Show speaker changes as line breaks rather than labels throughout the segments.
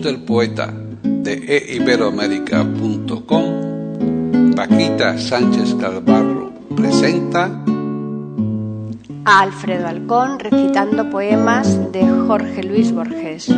Del poeta de eiberoamérica.com, Paquita Sánchez Calvarro presenta
a Alfredo Alcón recitando poemas de Jorge Luis Borges.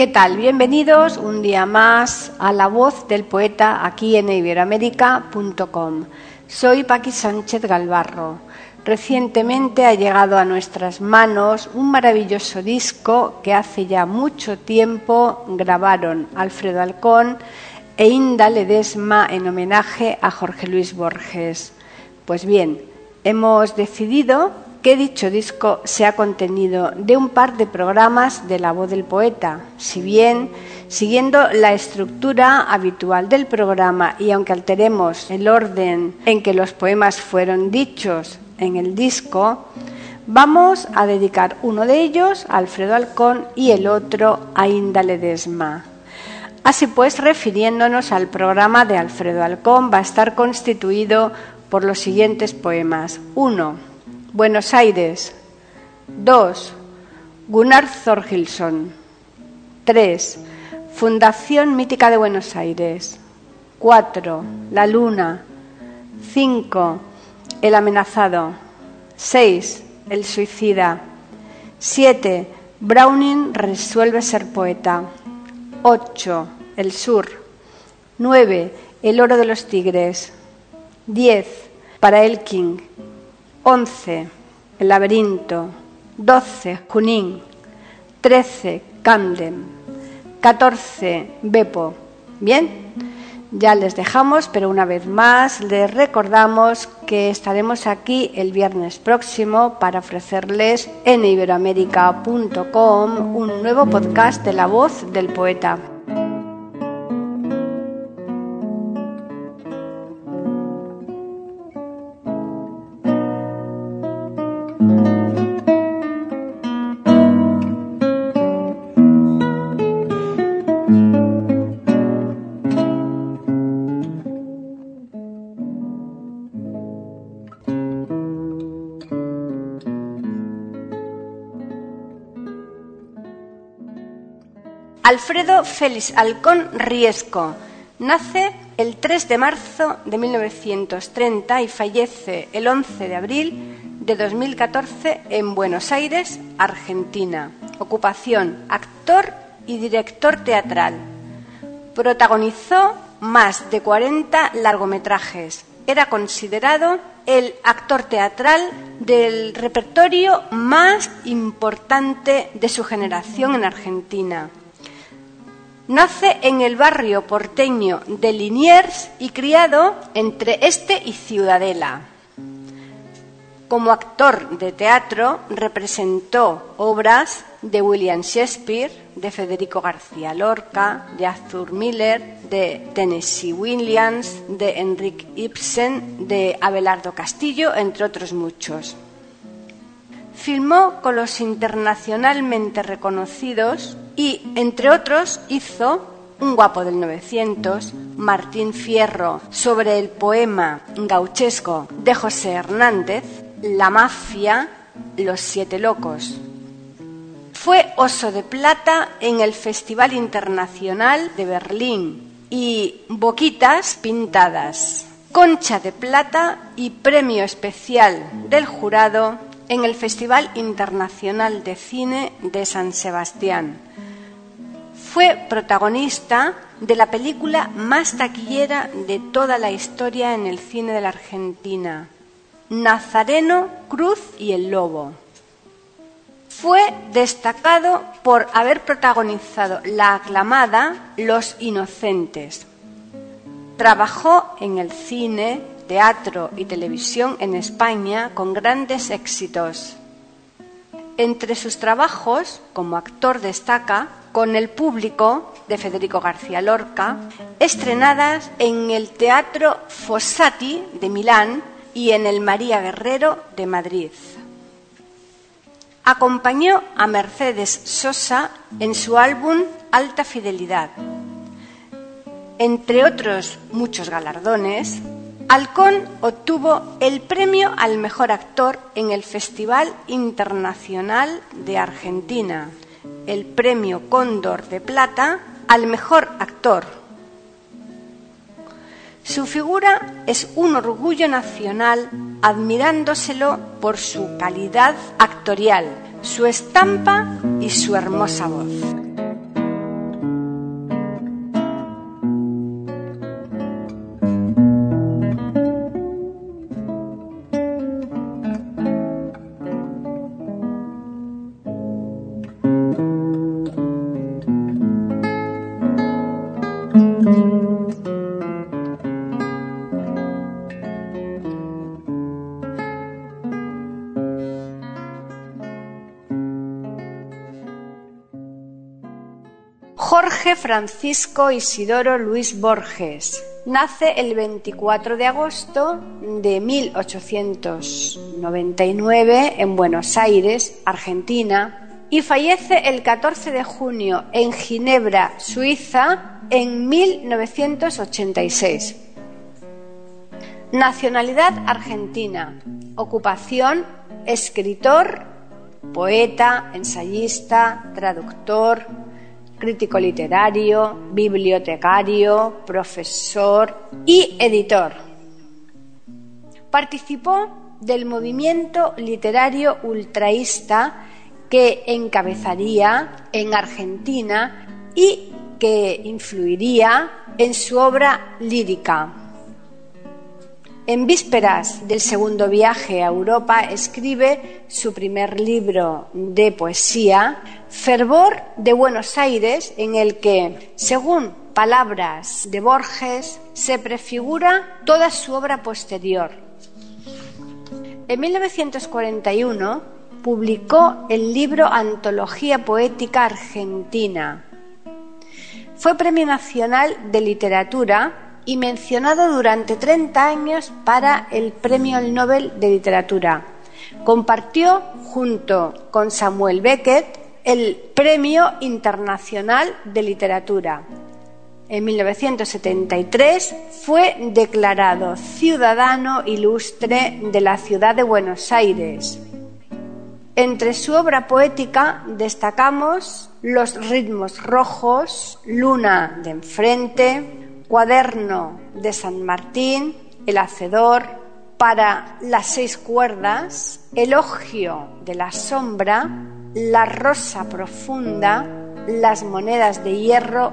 ¿Qué tal? Bienvenidos un día más a La Voz del Poeta aquí en iberoamérica.com. Soy Paqui Sánchez Galvarro. Recientemente ha llegado a nuestras manos un maravilloso disco que hace ya mucho tiempo grabaron Alfredo Alcón e Inda Ledesma en homenaje a Jorge Luis Borges. Pues bien, hemos decidido que dicho disco sea contenido de un par de programas de la voz del poeta. Si bien, siguiendo la estructura habitual del programa y aunque alteremos el orden en que los poemas fueron dichos en el disco, vamos a dedicar uno de ellos a Alfredo Alcón y el otro a Inda Ledesma. Así pues, refiriéndonos al programa de Alfredo Alcón, va a estar constituido por los siguientes poemas. 1 Buenos Aires. 2. Gunnar Thorgilson. 3. Fundación Mítica de Buenos Aires. 4. La Luna. 5. El amenazado. 6. El suicida. 7. Browning resuelve ser poeta. 8. El sur. 9. El oro de los tigres. 10. Para Elking. 11. El laberinto. 12. Junín. 13. Camden. 14. Bepo. Bien, ya les dejamos, pero una vez más les recordamos que estaremos aquí el viernes próximo para ofrecerles en iberoamérica.com un nuevo podcast de la voz del poeta. Alfredo Félix Alcón Riesco nace el 3 de marzo de 1930 y fallece el 11 de abril de 2014 en Buenos Aires, Argentina. Ocupación, actor y director teatral. Protagonizó más de 40 largometrajes. Era considerado el actor teatral del repertorio más importante de su generación en Argentina Nace en el barrio porteño de Liniers y criado entre este y Ciudadela. Como actor de teatro representó obras de William Shakespeare, de Federico García Lorca, de Arthur Miller, de Tennessee Williams, de Enrique Ibsen, de Abelardo Castillo, entre otros muchos. Filmó con los internacionalmente reconocidos y, entre otros, hizo Un guapo del 900, Martín Fierro, sobre el poema gauchesco de José Hernández, La mafia, Los siete locos. Fue oso de plata en el Festival Internacional de Berlín y Boquitas Pintadas. Concha de Plata y Premio Especial del Jurado en el Festival Internacional de Cine de San Sebastián. Fue protagonista de la película más taquillera de toda la historia en el cine de la Argentina, Nazareno, Cruz y el Lobo. Fue destacado por haber protagonizado la aclamada Los Inocentes. Trabajó en el cine, teatro y televisión en España con grandes éxitos. Entre sus trabajos como actor destaca con el público de Federico García Lorca, estrenadas en el Teatro Fossati de Milán y en el María Guerrero de Madrid. Acompañó a Mercedes Sosa en su álbum Alta Fidelidad. Entre otros muchos galardones, Halcón obtuvo el premio al mejor actor en el Festival Internacional de Argentina, el premio Cóndor de Plata al mejor actor. Su figura es un orgullo nacional, admirándoselo por su calidad actorial, su estampa y su hermosa voz. Jorge Francisco Isidoro Luis Borges. Nace el 24 de agosto de 1899 en Buenos Aires, Argentina, y fallece el 14 de junio en Ginebra, Suiza, en 1986. Nacionalidad argentina. Ocupación escritor, poeta, ensayista, traductor, crítico literario, bibliotecario, profesor y editor. Participó del movimiento literario ultraísta que encabezaría en Argentina y que influiría en su obra lírica. En vísperas del segundo viaje a Europa escribe su primer libro de poesía, Fervor de Buenos Aires, en el que, según palabras de Borges, se prefigura toda su obra posterior. En 1941 publicó el libro Antología Poética Argentina. Fue Premio Nacional de Literatura y mencionado durante 30 años para el Premio Nobel de Literatura. Compartió junto con Samuel Beckett el Premio Internacional de Literatura. En 1973 fue declarado Ciudadano Ilustre de la Ciudad de Buenos Aires. Entre su obra poética destacamos Los ritmos rojos, Luna de enfrente, Cuaderno de San Martín, El Hacedor, para las seis cuerdas, Elogio de la sombra, La rosa profunda, Las monedas de hierro,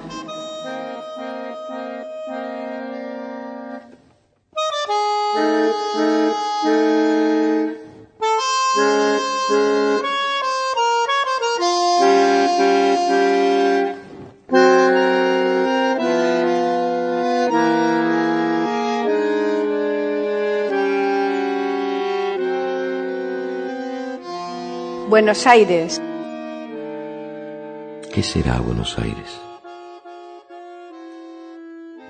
Buenos Aires.
¿Qué será Buenos Aires?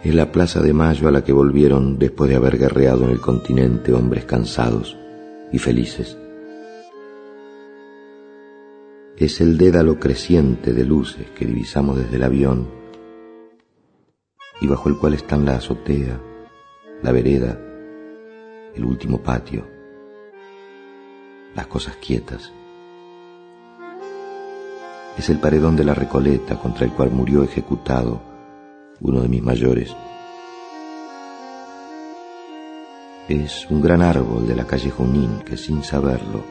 Es la Plaza de Mayo a la que volvieron después de haber guerreado en el continente hombres cansados y felices. Es el dédalo creciente de luces que divisamos desde el avión y bajo el cual están la azotea, la vereda, el último patio, las cosas quietas. Es el paredón de la Recoleta contra el cual murió ejecutado uno de mis mayores. Es un gran árbol de la calle Junín que sin saberlo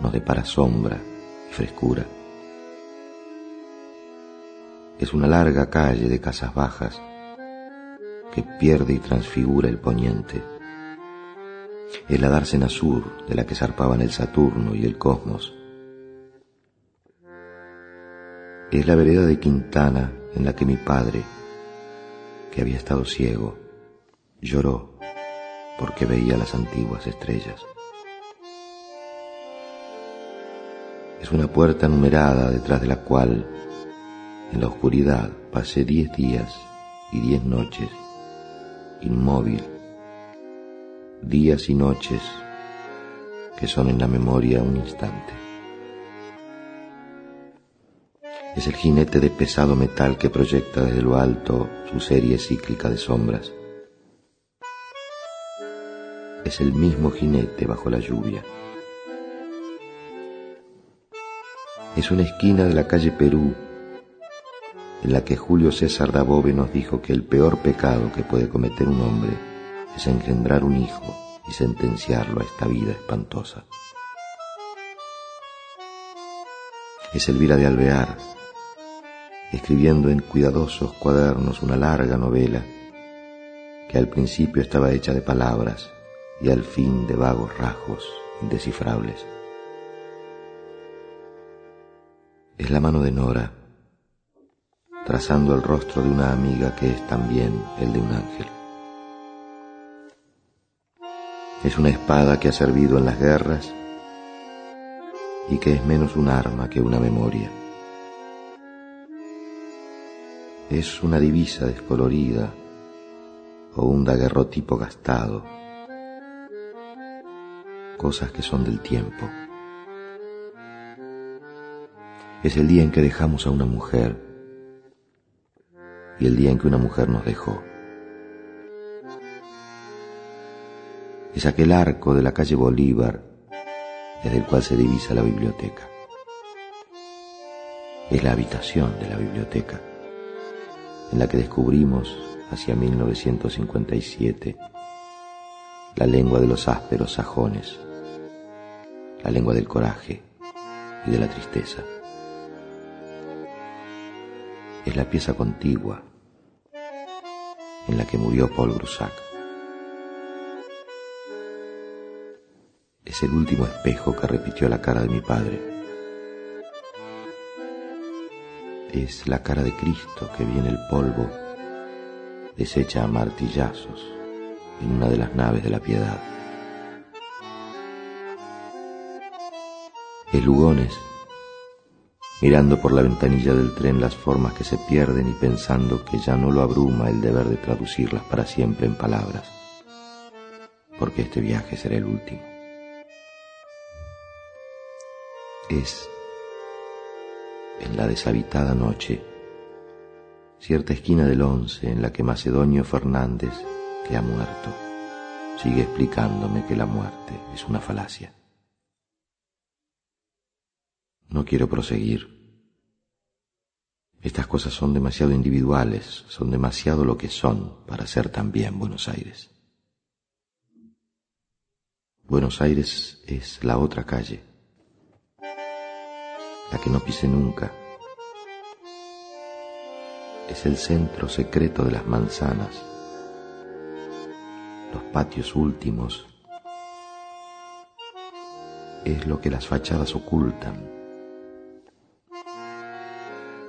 nos depara sombra y frescura. Es una larga calle de casas bajas que pierde y transfigura el poniente. Es la dársena sur de la que zarpaban el Saturno y el Cosmos. Es la vereda de Quintana en la que mi padre, que había estado ciego, lloró porque veía las antiguas estrellas. Es una puerta numerada detrás de la cual, en la oscuridad, pasé diez días y diez noches, inmóvil, días y noches que son en la memoria un instante. Es el jinete de pesado metal que proyecta desde lo alto su serie cíclica de sombras. Es el mismo jinete bajo la lluvia. Es una esquina de la calle Perú en la que Julio César Dabove nos dijo que el peor pecado que puede cometer un hombre es engendrar un hijo y sentenciarlo a esta vida espantosa. Es Elvira de Alvear, escribiendo en cuidadosos cuadernos una larga novela que al principio estaba hecha de palabras y al fin de vagos rasgos indescifrables. Es la mano de Nora, trazando el rostro de una amiga que es también el de un ángel. Es una espada que ha servido en las guerras y que es menos un arma que una memoria. Es una divisa descolorida o un daguerrotipo gastado, cosas que son del tiempo. Es el día en que dejamos a una mujer y el día en que una mujer nos dejó. Es aquel arco de la calle Bolívar desde el cual se divisa la biblioteca. Es la habitación de la biblioteca en la que descubrimos hacia 1957 la lengua de los ásperos sajones, la lengua del coraje y de la tristeza. Es la pieza contigua en la que murió Paul Grusac. Es el último espejo que repitió la cara de mi padre. Es la cara de Cristo que viene el polvo, deshecha a martillazos en una de las naves de la piedad. Es Lugones, mirando por la ventanilla del tren las formas que se pierden y pensando que ya no lo abruma el deber de traducirlas para siempre en palabras, porque este viaje será el último. Es en la deshabitada noche, cierta esquina del once en la que Macedonio Fernández, que ha muerto, sigue explicándome que la muerte es una falacia. No quiero proseguir. Estas cosas son demasiado individuales, son demasiado lo que son para ser también Buenos Aires. Buenos Aires es la otra calle, la que no pise nunca. Es el centro secreto de las manzanas, los patios últimos. Es lo que las fachadas ocultan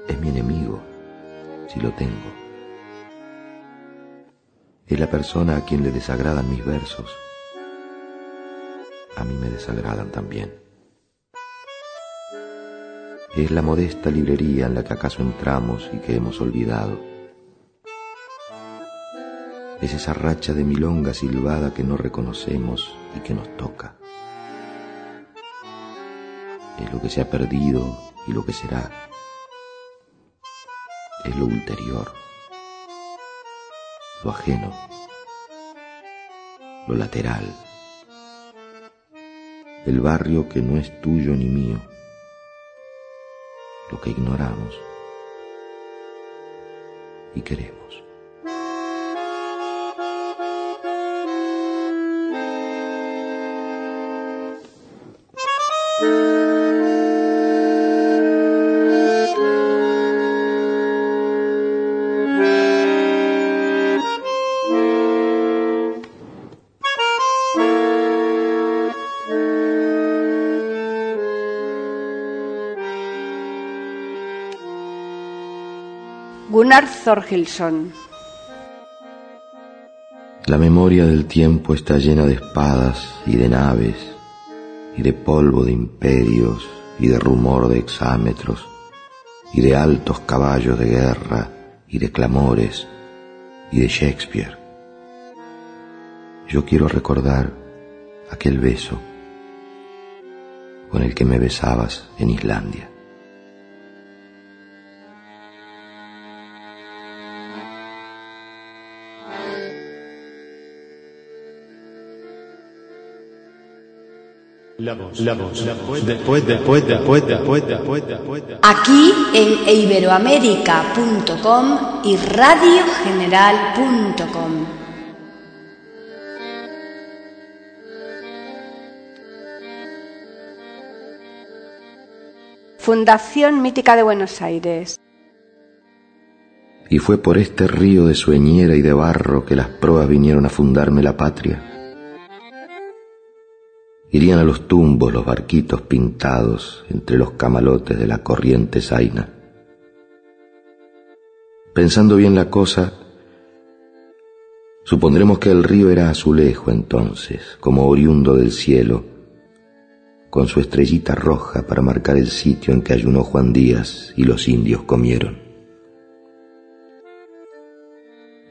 es mi enemigo, si lo tengo. Es la persona a quien le desagradan mis versos. A mí me desagradan también. Es la modesta librería en la que acaso entramos y que hemos olvidado. Es esa racha de milonga silbada que no reconocemos y que nos toca. Es lo que se ha perdido y lo que será. Es lo ulterior, lo ajeno, lo lateral, el barrio que no es tuyo ni mío ignoramos y queremos.
Gunnar Thorgilson.
La memoria del tiempo está llena de espadas y de naves, y de polvo de imperios, y de rumor de exámetros, y de altos caballos de guerra, y de clamores, y de Shakespeare. Yo quiero recordar aquel beso con el que me besabas en Islandia.
Aquí en iberoamérica.com y radiogeneral.com. Fundación Mítica de Buenos Aires.
Y fue por este río de sueñera y de barro que las proas vinieron a fundarme la patria Irían a los tumbos los barquitos pintados entre los camalotes de la corriente zaina. Pensando bien la cosa, supondremos que el río era azulejo entonces, como oriundo del cielo, con su estrellita roja para marcar el sitio en que ayunó Juan Díaz y los indios comieron.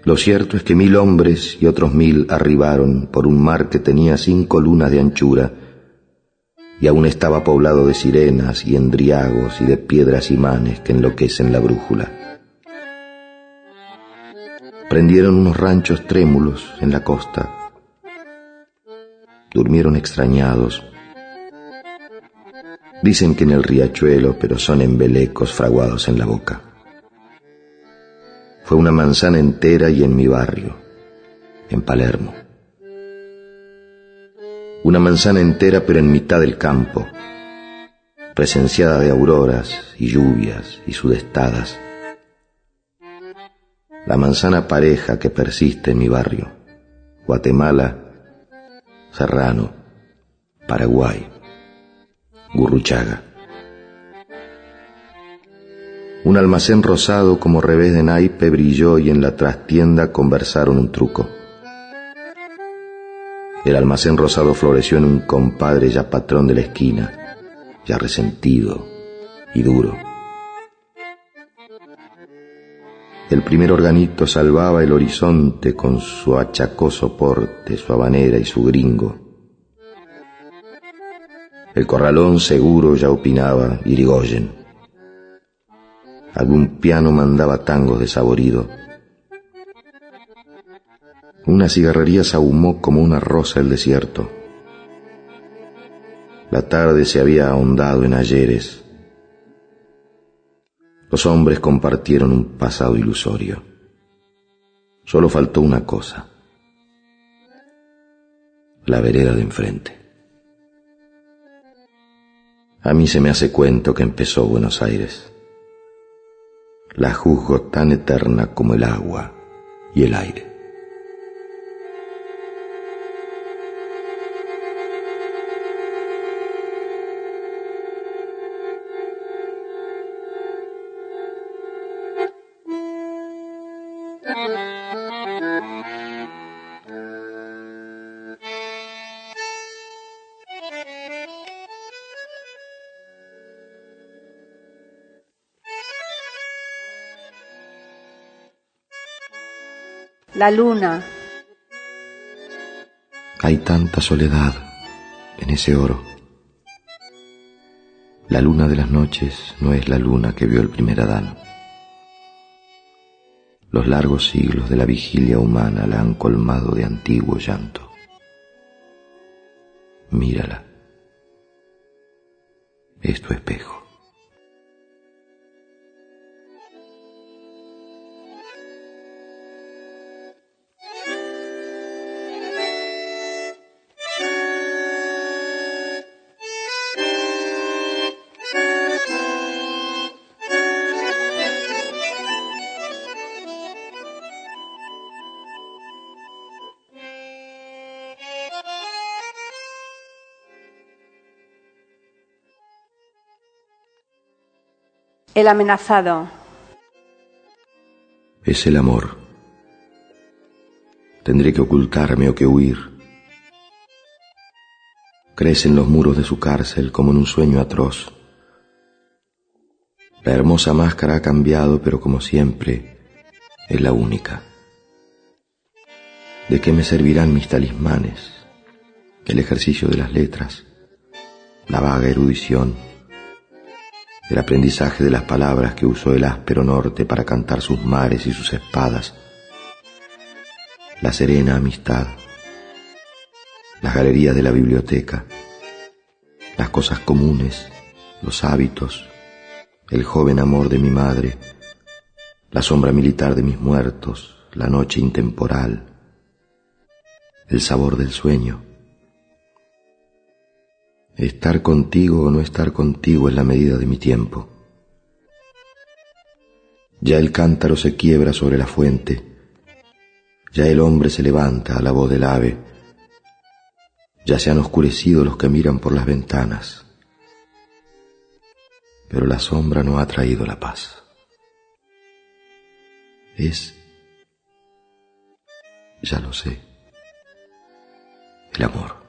Lo cierto es que mil hombres y otros mil arribaron por un mar que tenía cinco lunas de anchura y aún estaba poblado de sirenas y endriagos y de piedras imanes que enloquecen la brújula. Prendieron unos ranchos trémulos en la costa. Durmieron extrañados. Dicen que en el riachuelo, pero son embelecos fraguados en la boca. Fue una manzana entera y en mi barrio, en Palermo. Una manzana entera pero en mitad del campo, presenciada de auroras y lluvias y sudestadas. La manzana pareja que persiste en mi barrio, Guatemala, Serrano, Paraguay, Gurruchaga. Un almacén rosado como revés de naipe brilló y en la trastienda conversaron un truco. El almacén rosado floreció en un compadre ya patrón de la esquina, ya resentido y duro. El primer organito salvaba el horizonte con su achacoso porte, su habanera y su gringo. El corralón seguro ya opinaba Irigoyen Algún piano mandaba tangos de saborido. Una cigarrería se ahumó como una rosa el desierto. La tarde se había ahondado en ayeres. Los hombres compartieron un pasado ilusorio. Solo faltó una cosa. La vereda de enfrente. A mí se me hace cuento que empezó Buenos Aires la juzgo tan eterna como el agua y el aire.
La luna.
Hay tanta soledad en ese oro. La luna de las noches no es la luna que vio el primer Adán. Los largos siglos de la vigilia humana la han colmado de antiguo llanto. Mírala. Es tu espejo.
El amenazado.
Es el amor. Tendré que ocultarme o que huir. Crece en los muros de su cárcel como en un sueño atroz. La hermosa máscara ha cambiado, pero como siempre, es la única. ¿De qué me servirán mis talismanes? El ejercicio de las letras, la vaga erudición, el aprendizaje de las palabras que usó el áspero norte para cantar sus mares y sus espadas, la serena amistad, las galerías de la biblioteca, las cosas comunes, los hábitos, el joven amor de mi madre, la sombra militar de mis muertos, la noche intemporal, el sabor del sueño. Estar contigo o no estar contigo es la medida de mi tiempo. Ya el cántaro se quiebra sobre la fuente, ya el hombre se levanta a la voz del ave, ya se han oscurecido los que miran por las ventanas, pero la sombra no ha traído la paz. Es, ya lo sé, el amor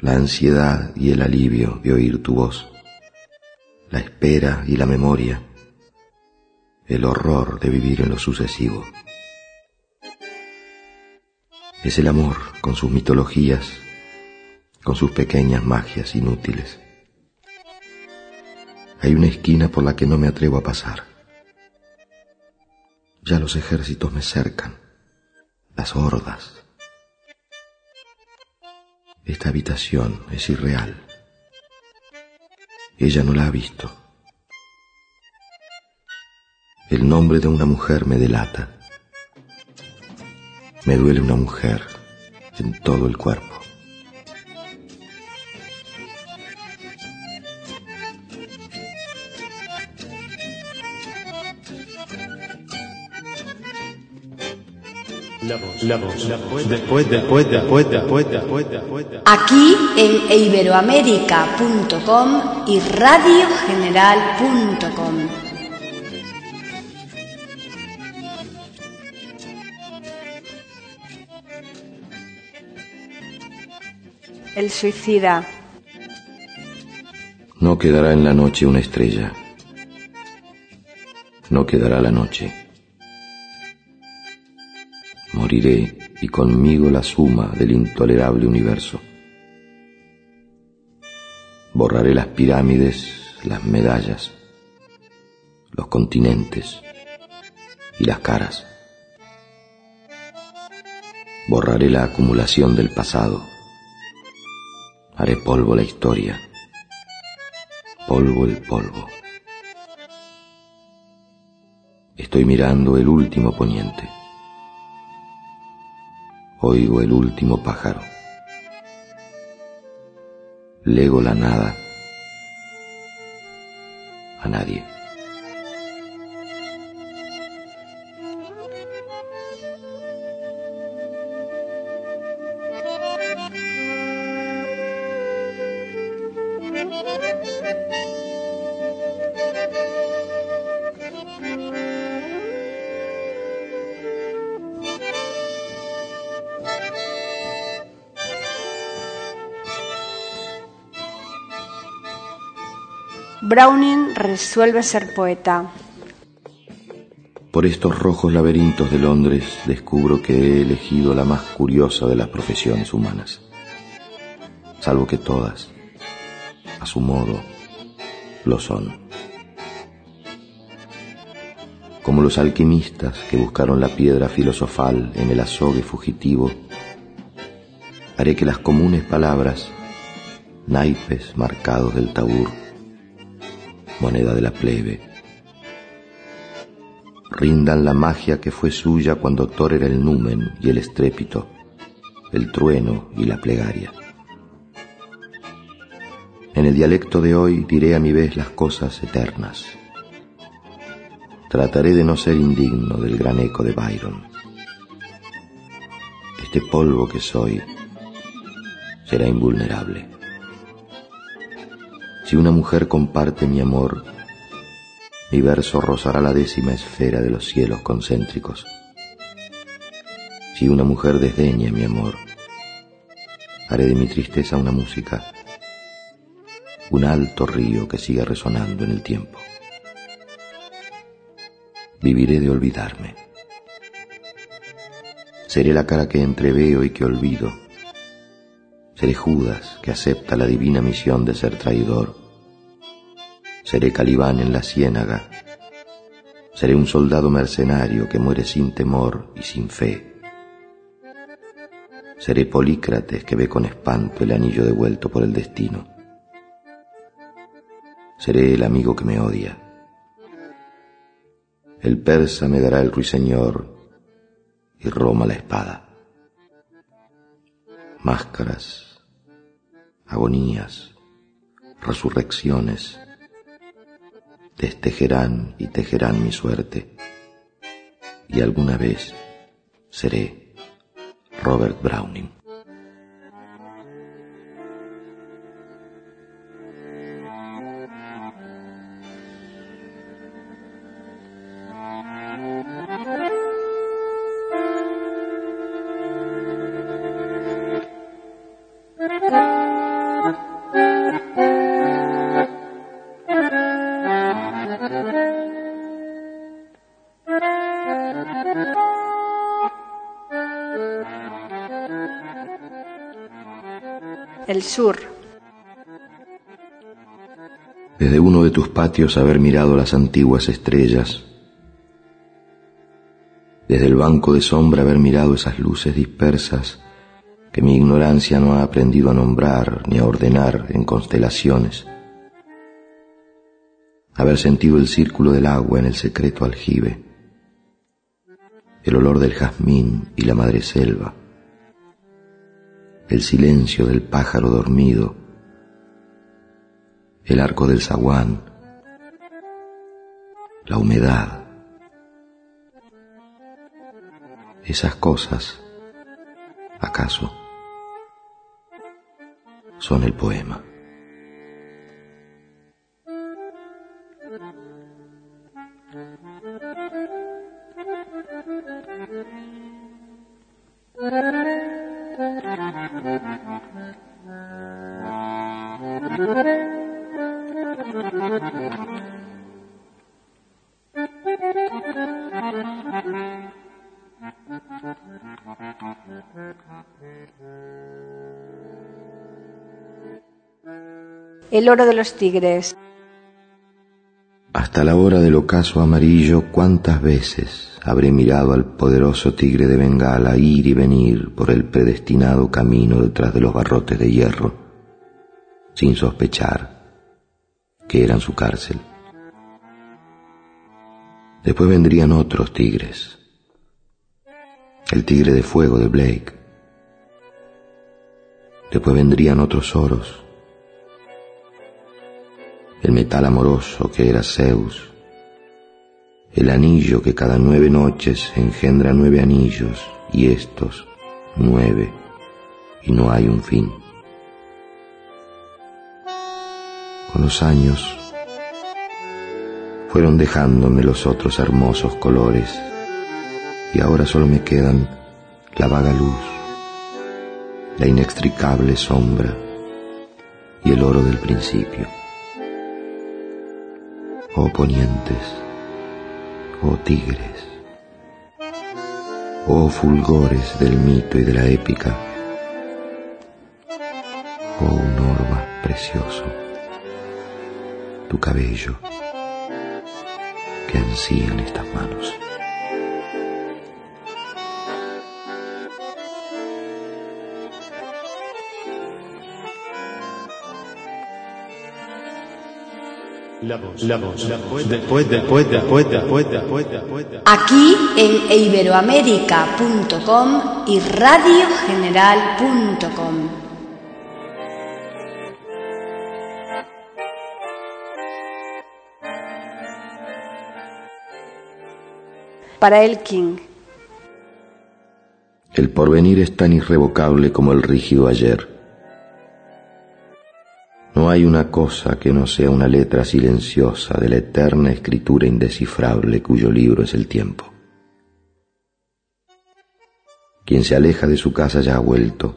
la ansiedad y el alivio de oír tu voz, la espera y la memoria, el horror de vivir en lo sucesivo. Es el amor con sus mitologías, con sus pequeñas magias inútiles. Hay una esquina por la que no me atrevo a pasar. Ya los ejércitos me cercan, las hordas, esta habitación es irreal. Ella no la ha visto. El nombre de una mujer me delata. Me duele una mujer en todo el cuerpo.
Después, después, después, después, después,
Aquí en iberoamérica.com y radiogeneral.com. El suicida.
No quedará en la noche una estrella. No quedará la noche. Moriré y conmigo la suma del intolerable universo. Borraré las pirámides, las medallas, los continentes y las caras. Borraré la acumulación del pasado. Haré polvo la historia. Polvo el polvo. Estoy mirando el último poniente. Oigo el último pájaro. Lego la nada a nadie.
Browning resuelve ser poeta.
Por estos rojos laberintos de Londres descubro que he elegido la más curiosa de las profesiones humanas, salvo que todas, a su modo, lo son. Como los alquimistas que buscaron la piedra filosofal en el azogue fugitivo, haré que las comunes palabras, naipes marcados del tabur, moneda de la plebe, rindan la magia que fue suya cuando Thor era el numen y el estrépito, el trueno y la plegaria. En el dialecto de hoy diré a mi vez las cosas eternas. Trataré de no ser indigno del gran eco de Byron. Este polvo que soy será invulnerable. Si una mujer comparte mi amor, mi verso rozará la décima esfera de los cielos concéntricos. Si una mujer desdeña mi amor, haré de mi tristeza una música, un alto río que siga resonando en el tiempo. Viviré de olvidarme. Seré la cara que entreveo y que olvido. Seré Judas que acepta la divina misión de ser traidor Seré Calibán en la ciénaga. Seré un soldado mercenario que muere sin temor y sin fe. Seré Polícrates que ve con espanto el anillo devuelto por el destino. Seré el amigo que me odia. El persa me dará el ruiseñor y Roma la espada. Máscaras, agonías, resurrecciones, destejerán y tejerán mi suerte. Y alguna vez seré Robert Browning.
Sur.
Desde uno de tus patios haber mirado las antiguas estrellas, desde el banco de sombra haber mirado esas luces dispersas que mi ignorancia no ha aprendido a nombrar ni a ordenar en constelaciones, haber sentido el círculo del agua en el secreto aljibe, el olor del jazmín y la madre selva, el silencio del pájaro dormido, el arco del zaguán, la humedad. Esas cosas, ¿acaso? Son el poema.
El oro de los tigres.
Hasta la hora del ocaso amarillo, cuántas veces habré mirado al poderoso tigre de Bengala ir y venir por el predestinado camino detrás de los barrotes de hierro, sin sospechar que eran su cárcel. Después vendrían otros tigres, el tigre de fuego de Blake. Después vendrían otros oros, el metal amoroso que era Zeus, el anillo que cada nueve noches engendra nueve anillos y estos nueve y no hay un fin. Con los años fueron dejándome los otros hermosos colores y ahora solo me quedan la vaga luz, la inextricable sombra y el oro del principio oh ponientes, oh tigres, oh fulgores del mito y de la épica, oh un oro más precioso, tu cabello que ansían estas manos.
Aquí en iberoamérica.com y radiogeneral.com. Para el King.
El porvenir es tan irrevocable como el rígido ayer. Hay una cosa que no sea una letra silenciosa de la eterna escritura indescifrable cuyo libro es el tiempo. Quien se aleja de su casa ya ha vuelto.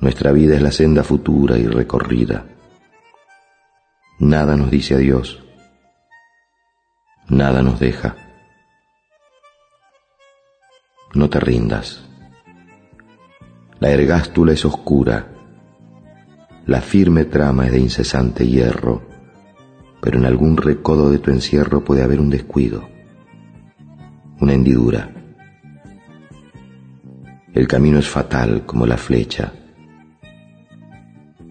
Nuestra vida es la senda futura y recorrida. Nada nos dice adiós nada nos deja. No te rindas. La ergástula es oscura, la firme trama es de incesante hierro, pero en algún recodo de tu encierro puede haber un descuido, una hendidura. El camino es fatal como la flecha,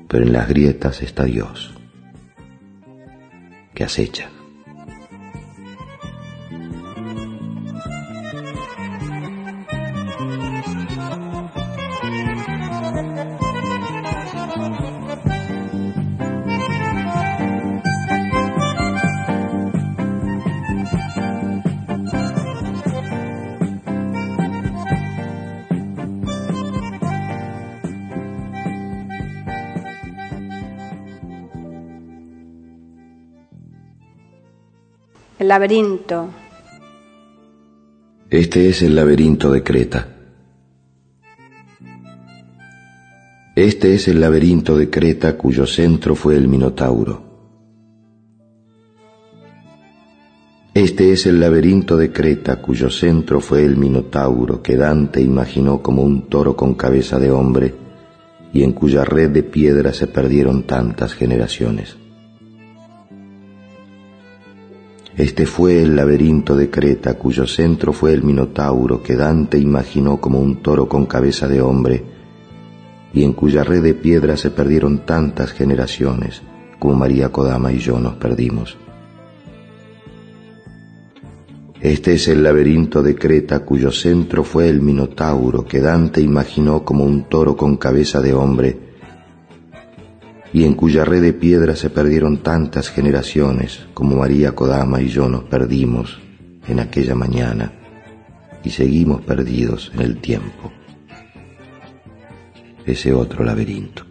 pero en las grietas está Dios, que acecha.
Laberinto.
Este es el laberinto de Creta. Este es el laberinto de Creta cuyo centro fue el Minotauro. Este es el laberinto de Creta cuyo centro fue el Minotauro que Dante imaginó como un toro con cabeza de hombre y en cuya red de piedra se perdieron tantas generaciones. Este fue el laberinto de Creta, cuyo centro fue el Minotauro que Dante imaginó como un toro con cabeza de hombre, y en cuya red de piedra se perdieron tantas generaciones como María Kodama y yo nos perdimos. Este es el laberinto de Creta cuyo centro fue el Minotauro que Dante imaginó como un toro con cabeza de hombre, y en cuya red de piedra se perdieron tantas generaciones como María Kodama y yo nos perdimos en aquella mañana y seguimos perdidos en el tiempo. Ese otro laberinto.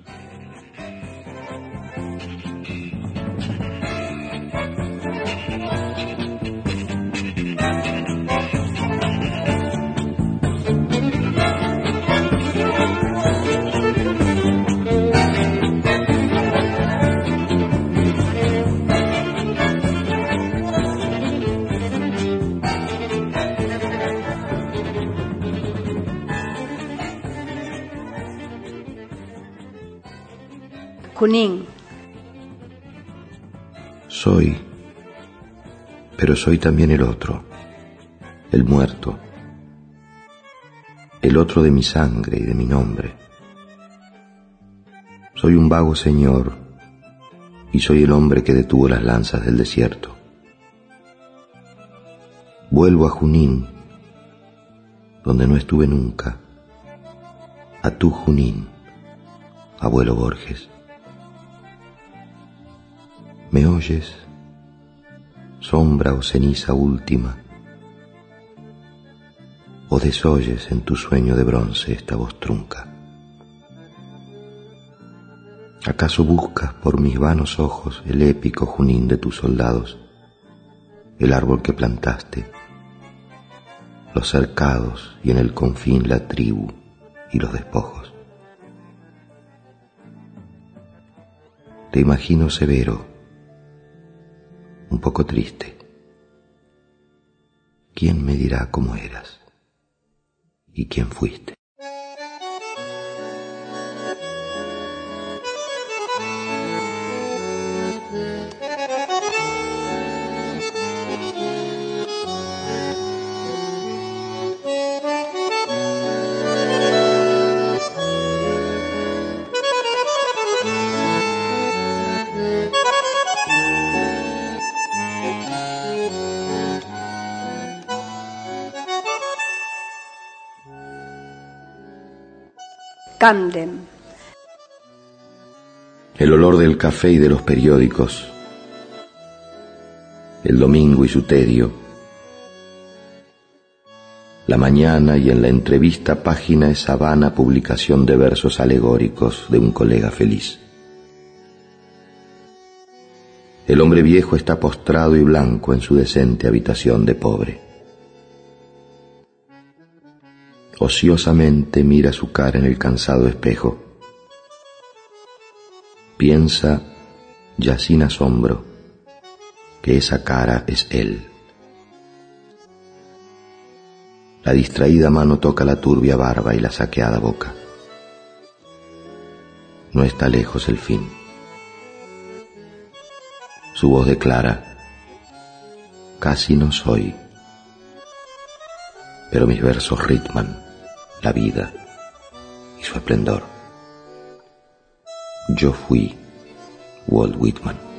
Soy también el otro, el muerto, el otro de mi sangre y de mi nombre. Soy un vago señor y soy el hombre que detuvo las lanzas del desierto. Vuelvo a Junín, donde no estuve nunca, a tu Junín, abuelo Borges. ¿Me oyes? Sombra o ceniza última. ¿O desoyes en tu sueño de bronce esta voz trunca? ¿Acaso buscas por mis vanos ojos el épico junín de tus soldados, el árbol que plantaste, los cercados y en el confín la tribu y los despojos? Te imagino severo, un poco triste, ¿quién me dirá cómo eras y quién fuiste?
Camden.
El olor del café y de los periódicos. El domingo y su tedio. La mañana y en la entrevista página esa vana publicación de versos alegóricos de un colega feliz. El hombre viejo está postrado y blanco en su decente habitación de pobre. Ociosamente mira su cara en el cansado espejo. Piensa, ya sin asombro, que esa cara es él. La distraída mano toca la turbia barba y la saqueada boca. No está lejos el fin. Su voz declara, casi no soy, pero mis versos ritman la vida y su esplendor. Yo fui Walt Whitman.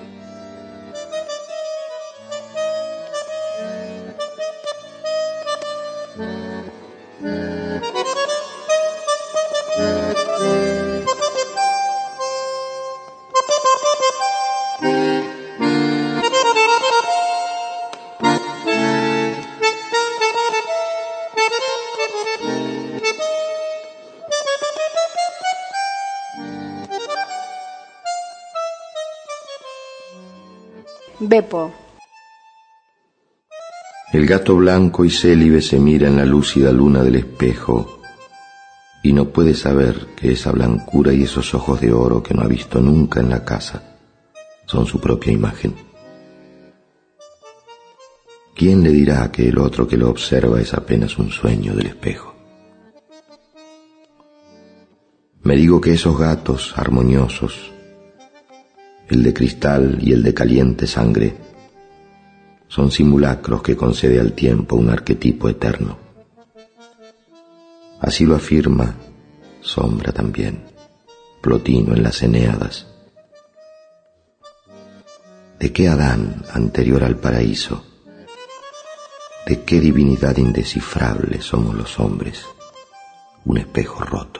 Bepo.
El gato blanco y célibe se mira en la lúcida luna del espejo y no puede saber que esa blancura y esos ojos de oro que no ha visto nunca en la casa son su propia imagen. ¿Quién le dirá que el otro que lo observa es apenas un sueño del espejo? Me digo que esos gatos armoniosos, el de cristal y el de caliente sangre, son simulacros que concede al tiempo un arquetipo eterno. Así lo afirma Sombra también, Plotino en las Eneadas. ¿De qué Adán anterior al paraíso? ¿De qué divinidad indescifrable somos los hombres? Un espejo roto.